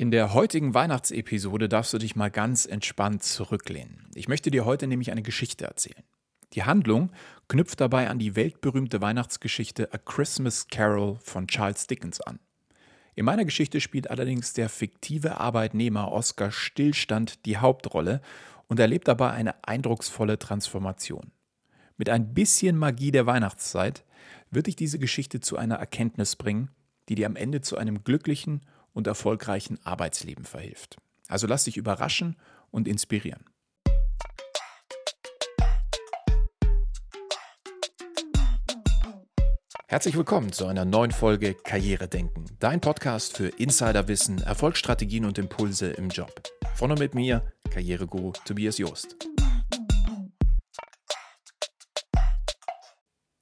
In der heutigen Weihnachtsepisode darfst du dich mal ganz entspannt zurücklehnen. Ich möchte dir heute nämlich eine Geschichte erzählen. Die Handlung knüpft dabei an die weltberühmte Weihnachtsgeschichte A Christmas Carol von Charles Dickens an. In meiner Geschichte spielt allerdings der fiktive Arbeitnehmer Oscar Stillstand die Hauptrolle und erlebt dabei eine eindrucksvolle Transformation. Mit ein bisschen Magie der Weihnachtszeit wird dich diese Geschichte zu einer Erkenntnis bringen, die dir am Ende zu einem glücklichen und erfolgreichen Arbeitsleben verhilft. Also lass dich überraschen und inspirieren. Herzlich willkommen zu einer neuen Folge Karriere denken, dein Podcast für Insiderwissen, Erfolgsstrategien und Impulse im Job. Von und mit mir, Karriereguru Tobias Joost.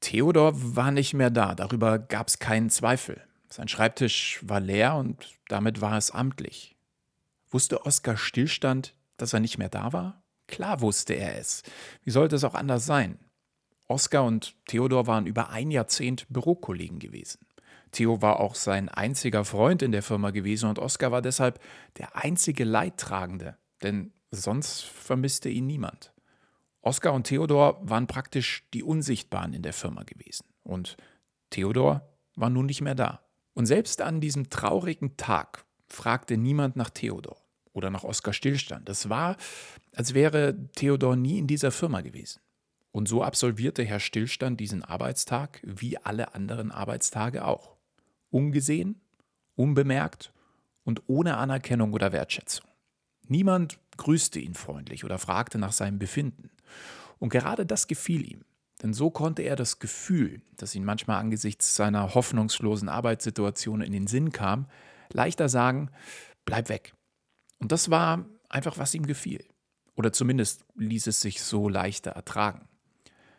Theodor war nicht mehr da, darüber gab es keinen Zweifel. Sein Schreibtisch war leer und damit war es amtlich. Wusste Oskar Stillstand, dass er nicht mehr da war? Klar wusste er es. Wie sollte es auch anders sein? Oskar und Theodor waren über ein Jahrzehnt Bürokollegen gewesen. Theo war auch sein einziger Freund in der Firma gewesen und Oskar war deshalb der einzige Leidtragende, denn sonst vermisste ihn niemand. Oskar und Theodor waren praktisch die Unsichtbaren in der Firma gewesen und Theodor war nun nicht mehr da. Und selbst an diesem traurigen Tag fragte niemand nach Theodor oder nach Oskar Stillstand. Es war, als wäre Theodor nie in dieser Firma gewesen. Und so absolvierte Herr Stillstand diesen Arbeitstag wie alle anderen Arbeitstage auch. Ungesehen, unbemerkt und ohne Anerkennung oder Wertschätzung. Niemand grüßte ihn freundlich oder fragte nach seinem Befinden. Und gerade das gefiel ihm. Denn so konnte er das Gefühl, das ihn manchmal angesichts seiner hoffnungslosen Arbeitssituation in den Sinn kam, leichter sagen, bleib weg. Und das war einfach, was ihm gefiel. Oder zumindest ließ es sich so leichter ertragen.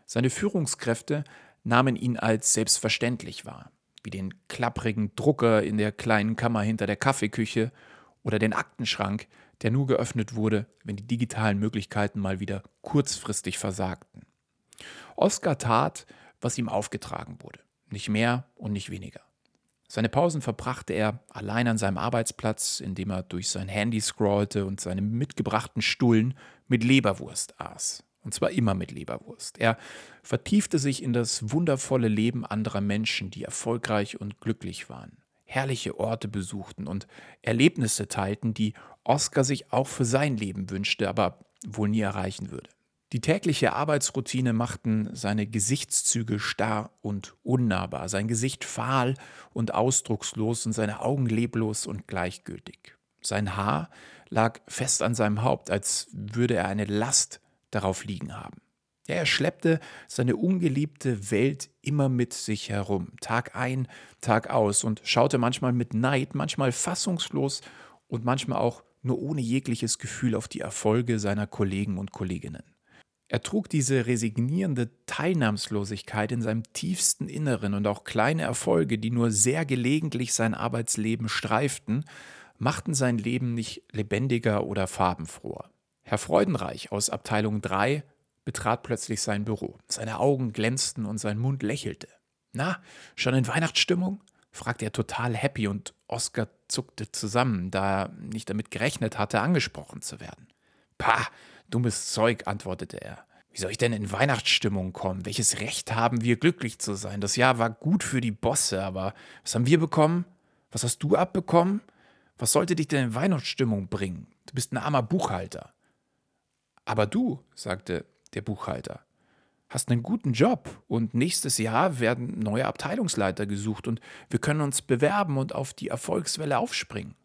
Seine Führungskräfte nahmen ihn als selbstverständlich wahr, wie den klapprigen Drucker in der kleinen Kammer hinter der Kaffeeküche oder den Aktenschrank, der nur geöffnet wurde, wenn die digitalen Möglichkeiten mal wieder kurzfristig versagten. Oskar tat, was ihm aufgetragen wurde, nicht mehr und nicht weniger. Seine Pausen verbrachte er allein an seinem Arbeitsplatz, indem er durch sein Handy scrollte und seine mitgebrachten Stullen mit Leberwurst aß. Und zwar immer mit Leberwurst. Er vertiefte sich in das wundervolle Leben anderer Menschen, die erfolgreich und glücklich waren, herrliche Orte besuchten und Erlebnisse teilten, die Oscar sich auch für sein Leben wünschte, aber wohl nie erreichen würde. Die tägliche Arbeitsroutine machten seine Gesichtszüge starr und unnahbar, sein Gesicht fahl und ausdruckslos und seine Augen leblos und gleichgültig. Sein Haar lag fest an seinem Haupt, als würde er eine Last darauf liegen haben. Ja, er schleppte seine ungeliebte Welt immer mit sich herum, Tag ein, Tag aus, und schaute manchmal mit Neid, manchmal fassungslos und manchmal auch nur ohne jegliches Gefühl auf die Erfolge seiner Kollegen und Kolleginnen. Er trug diese resignierende Teilnahmslosigkeit in seinem tiefsten Inneren und auch kleine Erfolge, die nur sehr gelegentlich sein Arbeitsleben streiften, machten sein Leben nicht lebendiger oder farbenfroher. Herr Freudenreich aus Abteilung 3 betrat plötzlich sein Büro. Seine Augen glänzten und sein Mund lächelte. Na, schon in Weihnachtsstimmung? fragte er total happy und Oskar zuckte zusammen, da er nicht damit gerechnet hatte, angesprochen zu werden. Pah, Dummes Zeug, antwortete er. Wie soll ich denn in Weihnachtsstimmung kommen? Welches Recht haben wir, glücklich zu sein? Das Jahr war gut für die Bosse, aber was haben wir bekommen? Was hast du abbekommen? Was sollte dich denn in Weihnachtsstimmung bringen? Du bist ein armer Buchhalter. Aber du, sagte der Buchhalter, hast einen guten Job und nächstes Jahr werden neue Abteilungsleiter gesucht und wir können uns bewerben und auf die Erfolgswelle aufspringen.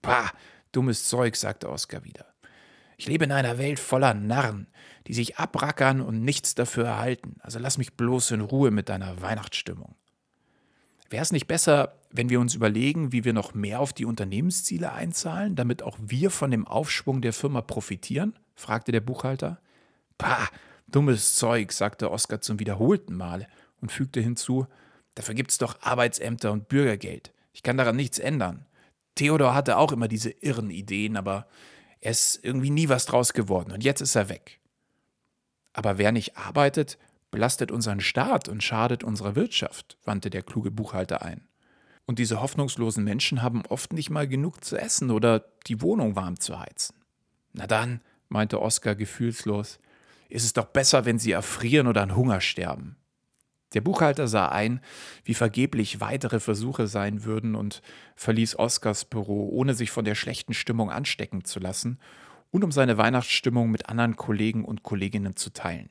Pah, dummes Zeug, sagte Oskar wieder. Ich lebe in einer Welt voller Narren, die sich abrackern und nichts dafür erhalten. Also lass mich bloß in Ruhe mit deiner Weihnachtsstimmung. Wäre es nicht besser, wenn wir uns überlegen, wie wir noch mehr auf die Unternehmensziele einzahlen, damit auch wir von dem Aufschwung der Firma profitieren? fragte der Buchhalter. Pah, dummes Zeug, sagte Oskar zum wiederholten Male und fügte hinzu, dafür gibt es doch Arbeitsämter und Bürgergeld. Ich kann daran nichts ändern. Theodor hatte auch immer diese irren Ideen, aber er ist irgendwie nie was draus geworden und jetzt ist er weg. Aber wer nicht arbeitet, belastet unseren Staat und schadet unserer Wirtschaft, wandte der kluge Buchhalter ein. Und diese hoffnungslosen Menschen haben oft nicht mal genug zu essen oder die Wohnung warm zu heizen. Na dann, meinte Oskar gefühlslos, ist es doch besser, wenn sie erfrieren oder an Hunger sterben. Der Buchhalter sah ein, wie vergeblich weitere Versuche sein würden und verließ Oskars Büro, ohne sich von der schlechten Stimmung anstecken zu lassen und um seine Weihnachtsstimmung mit anderen Kollegen und Kolleginnen zu teilen.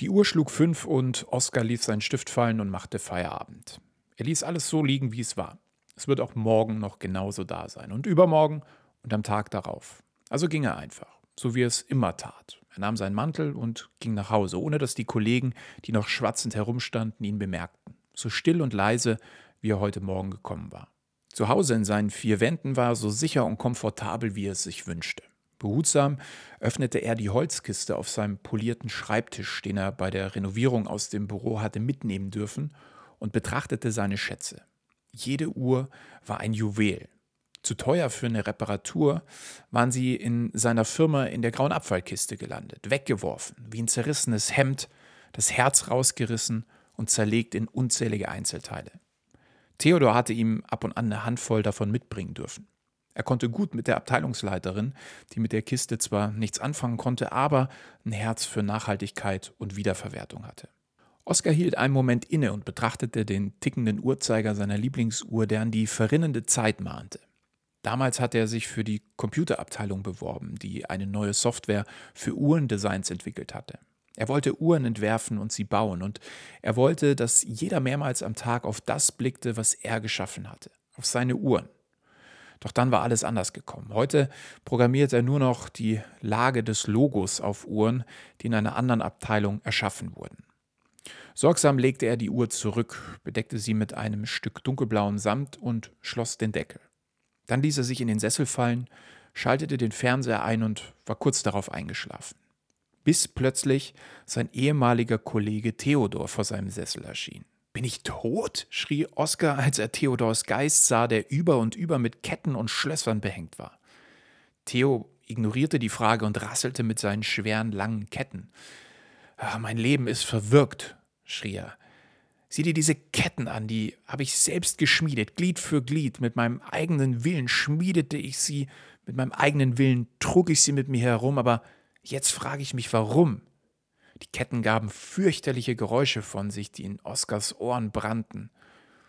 Die Uhr schlug fünf und Oskar ließ seinen Stift fallen und machte Feierabend. Er ließ alles so liegen, wie es war. Es wird auch morgen noch genauso da sein und übermorgen und am Tag darauf. Also ging er einfach, so wie er es immer tat. Er nahm seinen Mantel und ging nach Hause, ohne dass die Kollegen, die noch schwatzend herumstanden, ihn bemerkten. So still und leise, wie er heute Morgen gekommen war. Zu Hause in seinen vier Wänden war er so sicher und komfortabel, wie er es sich wünschte. Behutsam öffnete er die Holzkiste auf seinem polierten Schreibtisch, den er bei der Renovierung aus dem Büro hatte mitnehmen dürfen, und betrachtete seine Schätze. Jede Uhr war ein Juwel. Zu teuer für eine Reparatur waren sie in seiner Firma in der grauen Abfallkiste gelandet, weggeworfen, wie ein zerrissenes Hemd, das Herz rausgerissen und zerlegt in unzählige Einzelteile. Theodor hatte ihm ab und an eine Handvoll davon mitbringen dürfen. Er konnte gut mit der Abteilungsleiterin, die mit der Kiste zwar nichts anfangen konnte, aber ein Herz für Nachhaltigkeit und Wiederverwertung hatte. Oskar hielt einen Moment inne und betrachtete den tickenden Uhrzeiger seiner Lieblingsuhr, der an die verrinnende Zeit mahnte. Damals hatte er sich für die Computerabteilung beworben, die eine neue Software für Uhrendesigns entwickelt hatte. Er wollte Uhren entwerfen und sie bauen, und er wollte, dass jeder mehrmals am Tag auf das blickte, was er geschaffen hatte, auf seine Uhren. Doch dann war alles anders gekommen. Heute programmiert er nur noch die Lage des Logos auf Uhren, die in einer anderen Abteilung erschaffen wurden. Sorgsam legte er die Uhr zurück, bedeckte sie mit einem Stück dunkelblauem Samt und schloss den Deckel. Dann ließ er sich in den Sessel fallen, schaltete den Fernseher ein und war kurz darauf eingeschlafen. Bis plötzlich sein ehemaliger Kollege Theodor vor seinem Sessel erschien. Bin ich tot? schrie Oskar, als er Theodors Geist sah, der über und über mit Ketten und Schlössern behängt war. Theo ignorierte die Frage und rasselte mit seinen schweren, langen Ketten. Ach, mein Leben ist verwirkt, schrie er. Sieh dir diese Ketten an, die habe ich selbst geschmiedet, Glied für Glied, mit meinem eigenen Willen schmiedete ich sie, mit meinem eigenen Willen trug ich sie mit mir herum, aber jetzt frage ich mich, warum? Die Ketten gaben fürchterliche Geräusche von sich, die in Oskars Ohren brannten.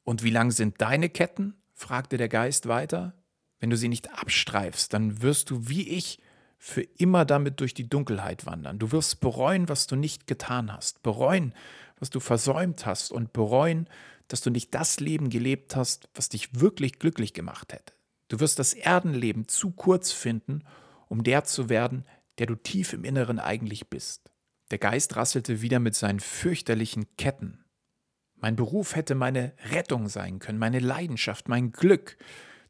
Und wie lang sind deine Ketten? fragte der Geist weiter. Wenn du sie nicht abstreifst, dann wirst du wie ich für immer damit durch die Dunkelheit wandern. Du wirst bereuen, was du nicht getan hast, bereuen, was du versäumt hast und bereuen, dass du nicht das Leben gelebt hast, was dich wirklich glücklich gemacht hätte. Du wirst das Erdenleben zu kurz finden, um der zu werden, der du tief im Inneren eigentlich bist. Der Geist rasselte wieder mit seinen fürchterlichen Ketten. Mein Beruf hätte meine Rettung sein können, meine Leidenschaft, mein Glück.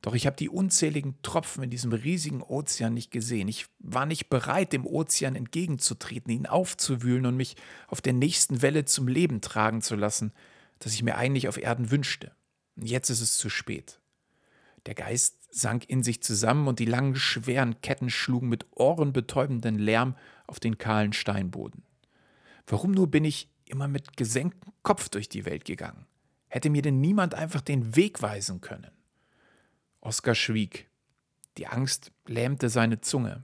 Doch ich habe die unzähligen Tropfen in diesem riesigen Ozean nicht gesehen. Ich war nicht bereit, dem Ozean entgegenzutreten, ihn aufzuwühlen und mich auf der nächsten Welle zum Leben tragen zu lassen, das ich mir eigentlich auf Erden wünschte. Und jetzt ist es zu spät. Der Geist sank in sich zusammen und die langen, schweren Ketten schlugen mit ohrenbetäubenden Lärm auf den kahlen Steinboden. Warum nur bin ich immer mit gesenktem Kopf durch die Welt gegangen? Hätte mir denn niemand einfach den Weg weisen können? Oskar schwieg. Die Angst lähmte seine Zunge.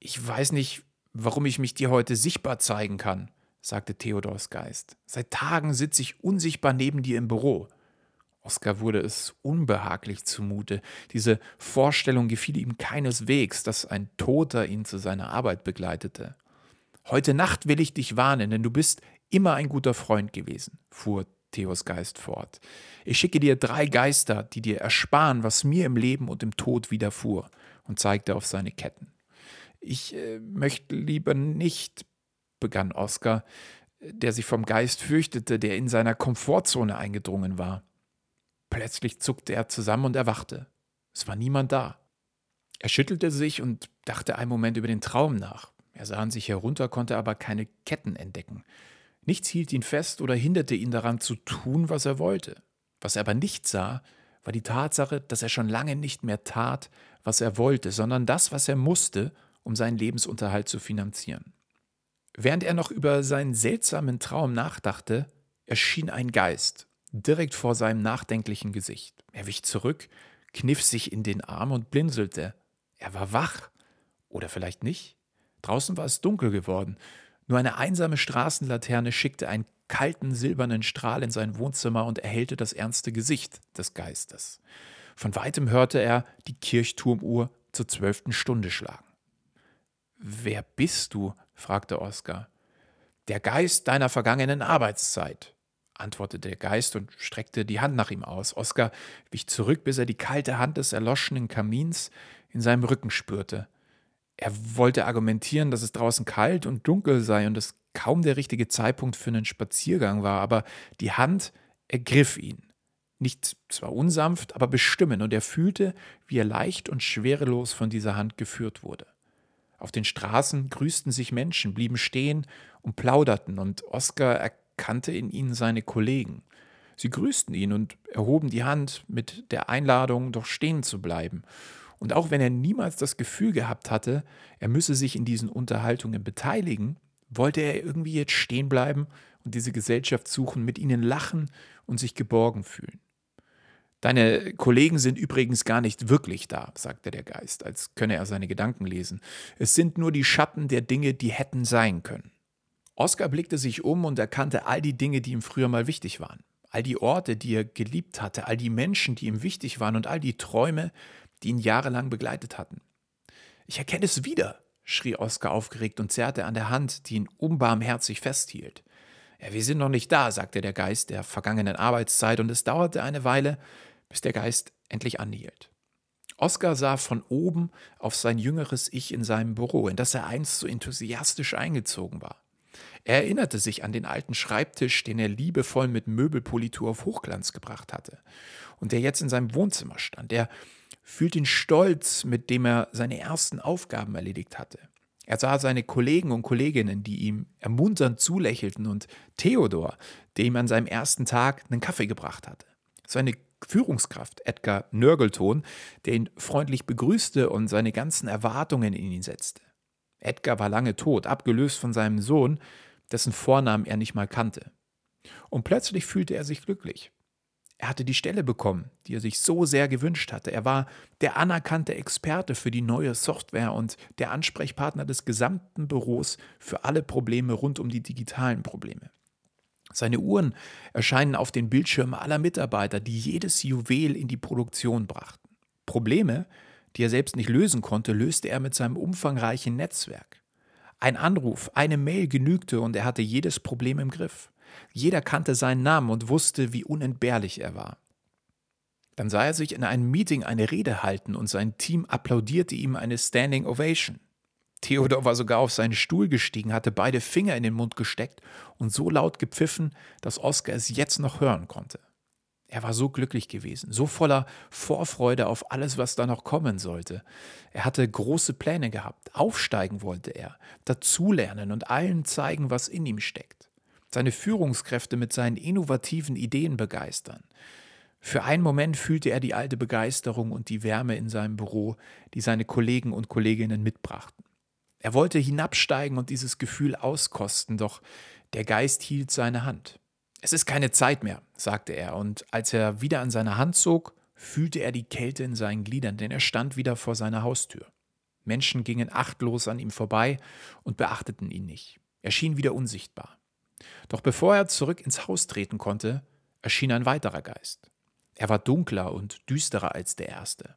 Ich weiß nicht, warum ich mich dir heute sichtbar zeigen kann, sagte Theodors Geist. Seit Tagen sitze ich unsichtbar neben dir im Büro. Oskar wurde es unbehaglich zumute. Diese Vorstellung gefiel ihm keineswegs, dass ein Toter ihn zu seiner Arbeit begleitete. Heute Nacht will ich dich warnen, denn du bist immer ein guter Freund gewesen, fuhr Theos Geist fort. Ich schicke dir drei Geister, die dir ersparen, was mir im Leben und im Tod widerfuhr, und zeigte auf seine Ketten. Ich äh, möchte lieber nicht, begann Oskar, der sich vom Geist fürchtete, der in seiner Komfortzone eingedrungen war. Plötzlich zuckte er zusammen und erwachte. Es war niemand da. Er schüttelte sich und dachte einen Moment über den Traum nach. Er sah an sich herunter, konnte aber keine Ketten entdecken. Nichts hielt ihn fest oder hinderte ihn daran zu tun, was er wollte. Was er aber nicht sah, war die Tatsache, dass er schon lange nicht mehr tat, was er wollte, sondern das, was er musste, um seinen Lebensunterhalt zu finanzieren. Während er noch über seinen seltsamen Traum nachdachte, erschien ein Geist, direkt vor seinem nachdenklichen Gesicht. Er wich zurück, kniff sich in den Arm und blinzelte. Er war wach. Oder vielleicht nicht? Draußen war es dunkel geworden. Nur eine einsame Straßenlaterne schickte einen kalten silbernen Strahl in sein Wohnzimmer und erhellte das ernste Gesicht des Geistes. Von weitem hörte er die Kirchturmuhr zur zwölften Stunde schlagen. Wer bist du? fragte Oskar. Der Geist deiner vergangenen Arbeitszeit, antwortete der Geist und streckte die Hand nach ihm aus. Oskar wich zurück, bis er die kalte Hand des erloschenen Kamins in seinem Rücken spürte. Er wollte argumentieren, dass es draußen kalt und dunkel sei und es kaum der richtige Zeitpunkt für einen Spaziergang war, aber die Hand ergriff ihn. Nicht zwar unsanft, aber bestimmend, und er fühlte, wie er leicht und schwerelos von dieser Hand geführt wurde. Auf den Straßen grüßten sich Menschen, blieben stehen und plauderten, und Oskar erkannte in ihnen seine Kollegen. Sie grüßten ihn und erhoben die Hand mit der Einladung, doch stehen zu bleiben. Und auch wenn er niemals das Gefühl gehabt hatte, er müsse sich in diesen Unterhaltungen beteiligen, wollte er irgendwie jetzt stehen bleiben und diese Gesellschaft suchen, mit ihnen lachen und sich geborgen fühlen. Deine Kollegen sind übrigens gar nicht wirklich da, sagte der Geist, als könne er seine Gedanken lesen. Es sind nur die Schatten der Dinge, die hätten sein können. Oskar blickte sich um und erkannte all die Dinge, die ihm früher mal wichtig waren. All die Orte, die er geliebt hatte, all die Menschen, die ihm wichtig waren und all die Träume, die ihn jahrelang begleitet hatten. Ich erkenne es wieder, schrie Oskar aufgeregt und zerrte an der Hand, die ihn unbarmherzig festhielt. Ja, wir sind noch nicht da, sagte der Geist der vergangenen Arbeitszeit, und es dauerte eine Weile, bis der Geist endlich anhielt. Oskar sah von oben auf sein jüngeres Ich in seinem Büro, in das er einst so enthusiastisch eingezogen war. Er erinnerte sich an den alten Schreibtisch, den er liebevoll mit Möbelpolitur auf Hochglanz gebracht hatte und der jetzt in seinem Wohnzimmer stand. Er fühlte den Stolz, mit dem er seine ersten Aufgaben erledigt hatte. Er sah seine Kollegen und Kolleginnen, die ihm ermunternd zulächelten und Theodor, der ihm an seinem ersten Tag einen Kaffee gebracht hatte. Seine Führungskraft Edgar Nörgelton, der ihn freundlich begrüßte und seine ganzen Erwartungen in ihn setzte. Edgar war lange tot, abgelöst von seinem Sohn, dessen Vornamen er nicht mal kannte. Und plötzlich fühlte er sich glücklich. Er hatte die Stelle bekommen, die er sich so sehr gewünscht hatte. Er war der anerkannte Experte für die neue Software und der Ansprechpartner des gesamten Büros für alle Probleme rund um die digitalen Probleme. Seine Uhren erscheinen auf den Bildschirmen aller Mitarbeiter, die jedes Juwel in die Produktion brachten. Probleme, die er selbst nicht lösen konnte, löste er mit seinem umfangreichen Netzwerk. Ein Anruf, eine Mail genügte und er hatte jedes Problem im Griff. Jeder kannte seinen Namen und wusste, wie unentbehrlich er war. Dann sah er sich in einem Meeting eine Rede halten und sein Team applaudierte ihm eine Standing Ovation. Theodor war sogar auf seinen Stuhl gestiegen, hatte beide Finger in den Mund gesteckt und so laut gepfiffen, dass Oskar es jetzt noch hören konnte. Er war so glücklich gewesen, so voller Vorfreude auf alles, was da noch kommen sollte. Er hatte große Pläne gehabt, aufsteigen wollte er, dazulernen und allen zeigen, was in ihm steckt. Seine Führungskräfte mit seinen innovativen Ideen begeistern. Für einen Moment fühlte er die alte Begeisterung und die Wärme in seinem Büro, die seine Kollegen und Kolleginnen mitbrachten. Er wollte hinabsteigen und dieses Gefühl auskosten, doch der Geist hielt seine Hand. Es ist keine Zeit mehr, sagte er, und als er wieder an seine Hand zog, fühlte er die Kälte in seinen Gliedern, denn er stand wieder vor seiner Haustür. Menschen gingen achtlos an ihm vorbei und beachteten ihn nicht. Er schien wieder unsichtbar. Doch bevor er zurück ins Haus treten konnte, erschien ein weiterer Geist. Er war dunkler und düsterer als der erste.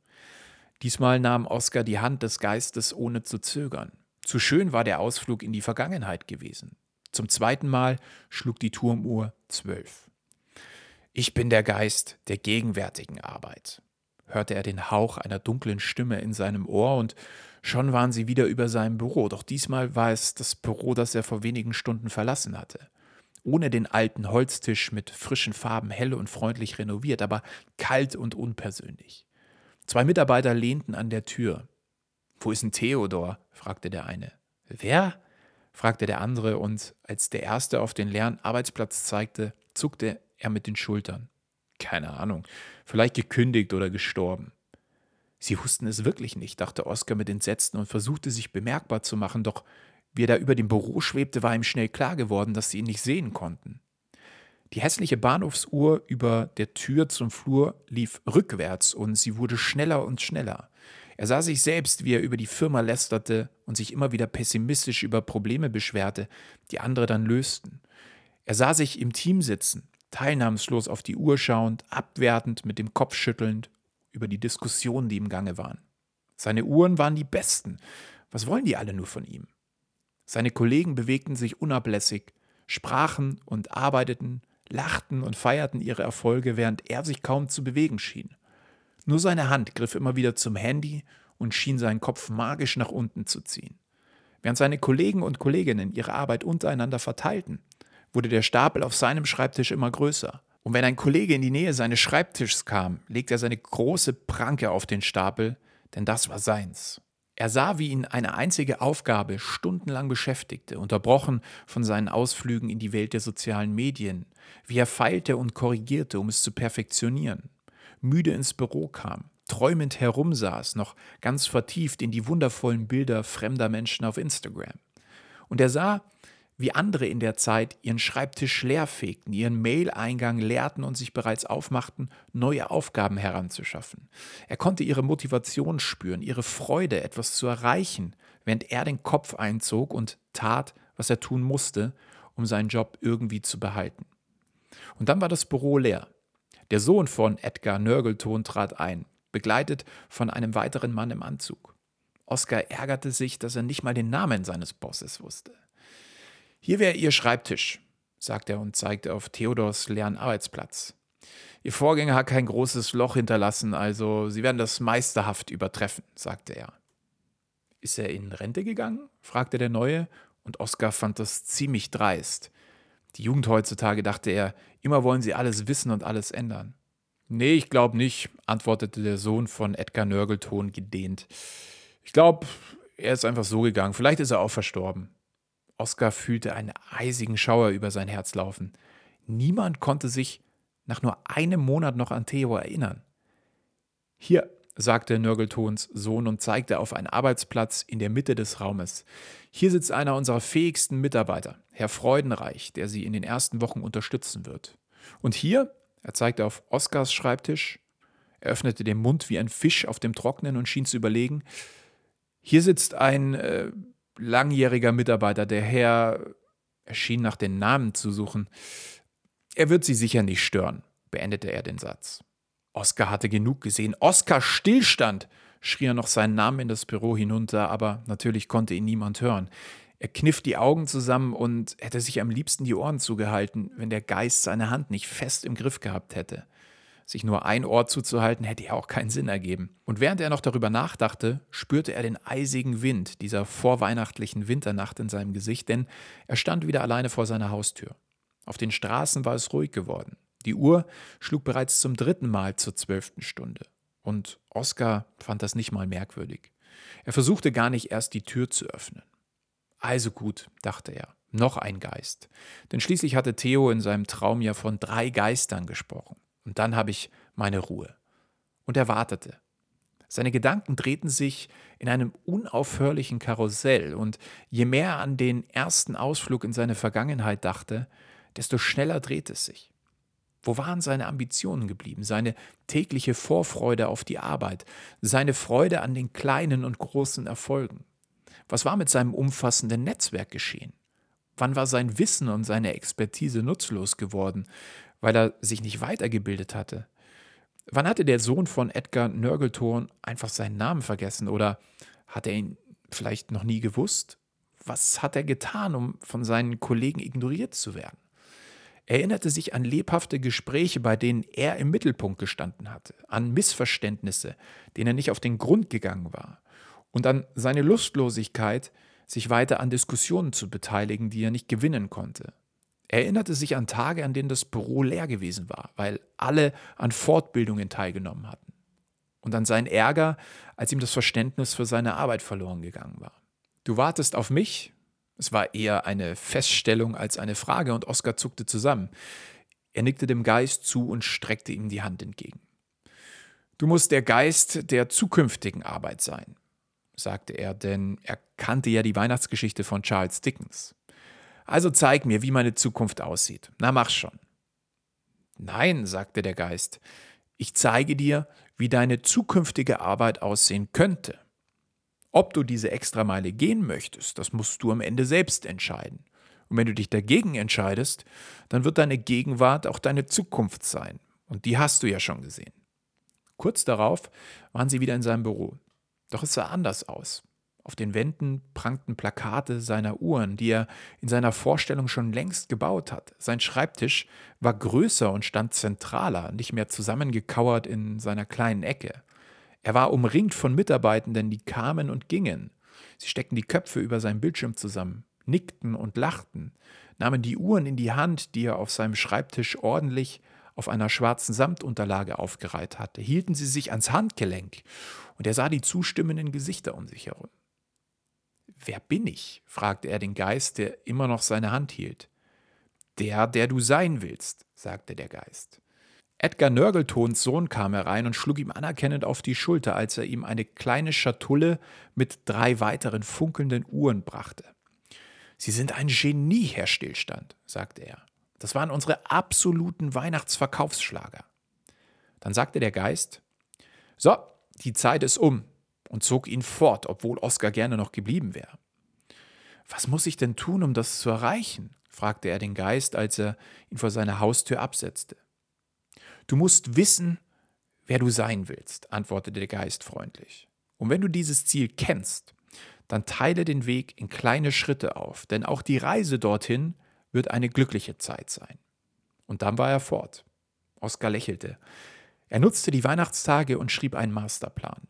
Diesmal nahm Oskar die Hand des Geistes ohne zu zögern. Zu schön war der Ausflug in die Vergangenheit gewesen. Zum zweiten Mal schlug die Turmuhr zwölf. Ich bin der Geist der gegenwärtigen Arbeit, hörte er den Hauch einer dunklen Stimme in seinem Ohr, und schon waren sie wieder über seinem Büro, doch diesmal war es das Büro, das er vor wenigen Stunden verlassen hatte. Ohne den alten Holztisch mit frischen Farben hell und freundlich renoviert, aber kalt und unpersönlich. Zwei Mitarbeiter lehnten an der Tür. Wo ist denn Theodor? fragte der eine. Wer? fragte der andere, und als der erste auf den leeren Arbeitsplatz zeigte, zuckte er mit den Schultern. Keine Ahnung, vielleicht gekündigt oder gestorben. Sie wussten es wirklich nicht, dachte Oskar mit Entsetzen und versuchte sich bemerkbar zu machen, doch wie er da über dem Büro schwebte, war ihm schnell klar geworden, dass sie ihn nicht sehen konnten. Die hässliche Bahnhofsuhr über der Tür zum Flur lief rückwärts und sie wurde schneller und schneller. Er sah sich selbst, wie er über die Firma lästerte und sich immer wieder pessimistisch über Probleme beschwerte, die andere dann lösten. Er sah sich im Team sitzen, teilnahmslos auf die Uhr schauend, abwertend, mit dem Kopf schüttelnd über die Diskussionen, die im Gange waren. Seine Uhren waren die besten. Was wollen die alle nur von ihm? Seine Kollegen bewegten sich unablässig, sprachen und arbeiteten, lachten und feierten ihre Erfolge, während er sich kaum zu bewegen schien. Nur seine Hand griff immer wieder zum Handy und schien seinen Kopf magisch nach unten zu ziehen. Während seine Kollegen und Kolleginnen ihre Arbeit untereinander verteilten, wurde der Stapel auf seinem Schreibtisch immer größer. Und wenn ein Kollege in die Nähe seines Schreibtischs kam, legte er seine große Pranke auf den Stapel, denn das war seins. Er sah, wie ihn eine einzige Aufgabe stundenlang beschäftigte, unterbrochen von seinen Ausflügen in die Welt der sozialen Medien, wie er feilte und korrigierte, um es zu perfektionieren, müde ins Büro kam, träumend herumsaß, noch ganz vertieft in die wundervollen Bilder fremder Menschen auf Instagram. Und er sah, wie andere in der Zeit ihren Schreibtisch leerfegten, ihren Mail-Eingang leerten und sich bereits aufmachten, neue Aufgaben heranzuschaffen. Er konnte ihre Motivation spüren, ihre Freude, etwas zu erreichen, während er den Kopf einzog und tat, was er tun musste, um seinen Job irgendwie zu behalten. Und dann war das Büro leer. Der Sohn von Edgar Nörgelton trat ein, begleitet von einem weiteren Mann im Anzug. Oskar ärgerte sich, dass er nicht mal den Namen seines Bosses wusste. Hier wäre Ihr Schreibtisch, sagte er und zeigte auf Theodors leeren Arbeitsplatz. Ihr Vorgänger hat kein großes Loch hinterlassen, also Sie werden das meisterhaft übertreffen, sagte er. Ist er in Rente gegangen? fragte der Neue, und Oskar fand das ziemlich dreist. Die Jugend heutzutage, dachte er, immer wollen sie alles wissen und alles ändern. Nee, ich glaube nicht, antwortete der Sohn von Edgar Nörgelton gedehnt. Ich glaube, er ist einfach so gegangen. Vielleicht ist er auch verstorben. Oskar fühlte einen eisigen Schauer über sein Herz laufen. Niemand konnte sich nach nur einem Monat noch an Theo erinnern. Hier, sagte Nörgeltons Sohn und zeigte auf einen Arbeitsplatz in der Mitte des Raumes. Hier sitzt einer unserer fähigsten Mitarbeiter, Herr Freudenreich, der Sie in den ersten Wochen unterstützen wird. Und hier, er zeigte auf Oskars Schreibtisch, er öffnete den Mund wie ein Fisch auf dem Trocknen und schien zu überlegen, hier sitzt ein äh, langjähriger Mitarbeiter, der Herr, er schien nach den Namen zu suchen. Er wird Sie sicher nicht stören, beendete er den Satz. Oskar hatte genug gesehen. Oskar Stillstand! schrie er noch seinen Namen in das Büro hinunter, aber natürlich konnte ihn niemand hören. Er kniff die Augen zusammen und hätte sich am liebsten die Ohren zugehalten, wenn der Geist seine Hand nicht fest im Griff gehabt hätte. Sich nur ein Ohr zuzuhalten, hätte ja auch keinen Sinn ergeben. Und während er noch darüber nachdachte, spürte er den eisigen Wind dieser vorweihnachtlichen Winternacht in seinem Gesicht, denn er stand wieder alleine vor seiner Haustür. Auf den Straßen war es ruhig geworden. Die Uhr schlug bereits zum dritten Mal zur zwölften Stunde. Und Oskar fand das nicht mal merkwürdig. Er versuchte gar nicht erst die Tür zu öffnen. Also gut, dachte er, noch ein Geist. Denn schließlich hatte Theo in seinem Traum ja von drei Geistern gesprochen. Und dann habe ich meine Ruhe. Und er wartete. Seine Gedanken drehten sich in einem unaufhörlichen Karussell, und je mehr er an den ersten Ausflug in seine Vergangenheit dachte, desto schneller drehte es sich. Wo waren seine Ambitionen geblieben, seine tägliche Vorfreude auf die Arbeit, seine Freude an den kleinen und großen Erfolgen? Was war mit seinem umfassenden Netzwerk geschehen? Wann war sein Wissen und seine Expertise nutzlos geworden? Weil er sich nicht weitergebildet hatte? Wann hatte der Sohn von Edgar Nörgeltorn einfach seinen Namen vergessen oder hat er ihn vielleicht noch nie gewusst? Was hat er getan, um von seinen Kollegen ignoriert zu werden? Er erinnerte sich an lebhafte Gespräche, bei denen er im Mittelpunkt gestanden hatte, an Missverständnisse, denen er nicht auf den Grund gegangen war, und an seine Lustlosigkeit, sich weiter an Diskussionen zu beteiligen, die er nicht gewinnen konnte. Er erinnerte sich an Tage, an denen das Büro leer gewesen war, weil alle an Fortbildungen teilgenommen hatten. Und an seinen Ärger, als ihm das Verständnis für seine Arbeit verloren gegangen war. Du wartest auf mich? Es war eher eine Feststellung als eine Frage und Oskar zuckte zusammen. Er nickte dem Geist zu und streckte ihm die Hand entgegen. Du musst der Geist der zukünftigen Arbeit sein, sagte er, denn er kannte ja die Weihnachtsgeschichte von Charles Dickens. Also zeig mir, wie meine Zukunft aussieht. Na, mach schon. Nein, sagte der Geist, ich zeige dir, wie deine zukünftige Arbeit aussehen könnte. Ob du diese Extrameile gehen möchtest, das musst du am Ende selbst entscheiden. Und wenn du dich dagegen entscheidest, dann wird deine Gegenwart auch deine Zukunft sein. Und die hast du ja schon gesehen. Kurz darauf waren sie wieder in seinem Büro. Doch es sah anders aus. Auf den Wänden prangten Plakate seiner Uhren, die er in seiner Vorstellung schon längst gebaut hat. Sein Schreibtisch war größer und stand zentraler, nicht mehr zusammengekauert in seiner kleinen Ecke. Er war umringt von Mitarbeitenden, die kamen und gingen. Sie steckten die Köpfe über seinem Bildschirm zusammen, nickten und lachten, nahmen die Uhren in die Hand, die er auf seinem Schreibtisch ordentlich auf einer schwarzen Samtunterlage aufgereiht hatte, hielten sie sich ans Handgelenk, und er sah die zustimmenden Gesichter um sich herum. Wer bin ich? fragte er den Geist, der immer noch seine Hand hielt. Der, der du sein willst, sagte der Geist. Edgar Nörgeltons Sohn kam herein und schlug ihm anerkennend auf die Schulter, als er ihm eine kleine Schatulle mit drei weiteren funkelnden Uhren brachte. Sie sind ein Genie, Herr Stillstand, sagte er. Das waren unsere absoluten Weihnachtsverkaufsschlager. Dann sagte der Geist, so, die Zeit ist um und zog ihn fort, obwohl Oskar gerne noch geblieben wäre. Was muss ich denn tun, um das zu erreichen? fragte er den Geist, als er ihn vor seiner Haustür absetzte. Du musst wissen, wer du sein willst, antwortete der Geist freundlich. Und wenn du dieses Ziel kennst, dann teile den Weg in kleine Schritte auf, denn auch die Reise dorthin wird eine glückliche Zeit sein. Und dann war er fort. Oskar lächelte. Er nutzte die Weihnachtstage und schrieb einen Masterplan.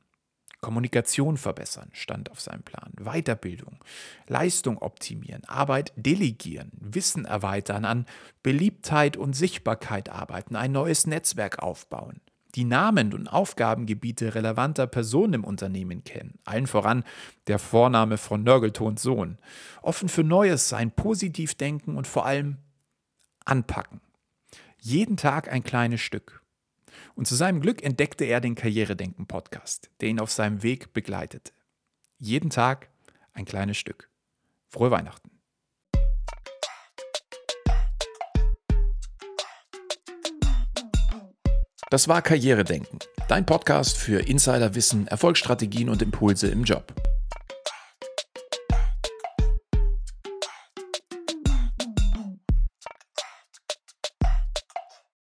Kommunikation verbessern stand auf seinem Plan, Weiterbildung, Leistung optimieren, Arbeit delegieren, Wissen erweitern, an Beliebtheit und Sichtbarkeit arbeiten, ein neues Netzwerk aufbauen, die Namen und Aufgabengebiete relevanter Personen im Unternehmen kennen, allen voran der Vorname von Nörgeltons Sohn, offen für Neues sein, positiv denken und vor allem anpacken. Jeden Tag ein kleines Stück. Und zu seinem Glück entdeckte er den Karrieredenken-Podcast, der ihn auf seinem Weg begleitete. Jeden Tag ein kleines Stück. Frohe Weihnachten. Das war Karrieredenken, dein Podcast für Insiderwissen, Erfolgsstrategien und Impulse im Job.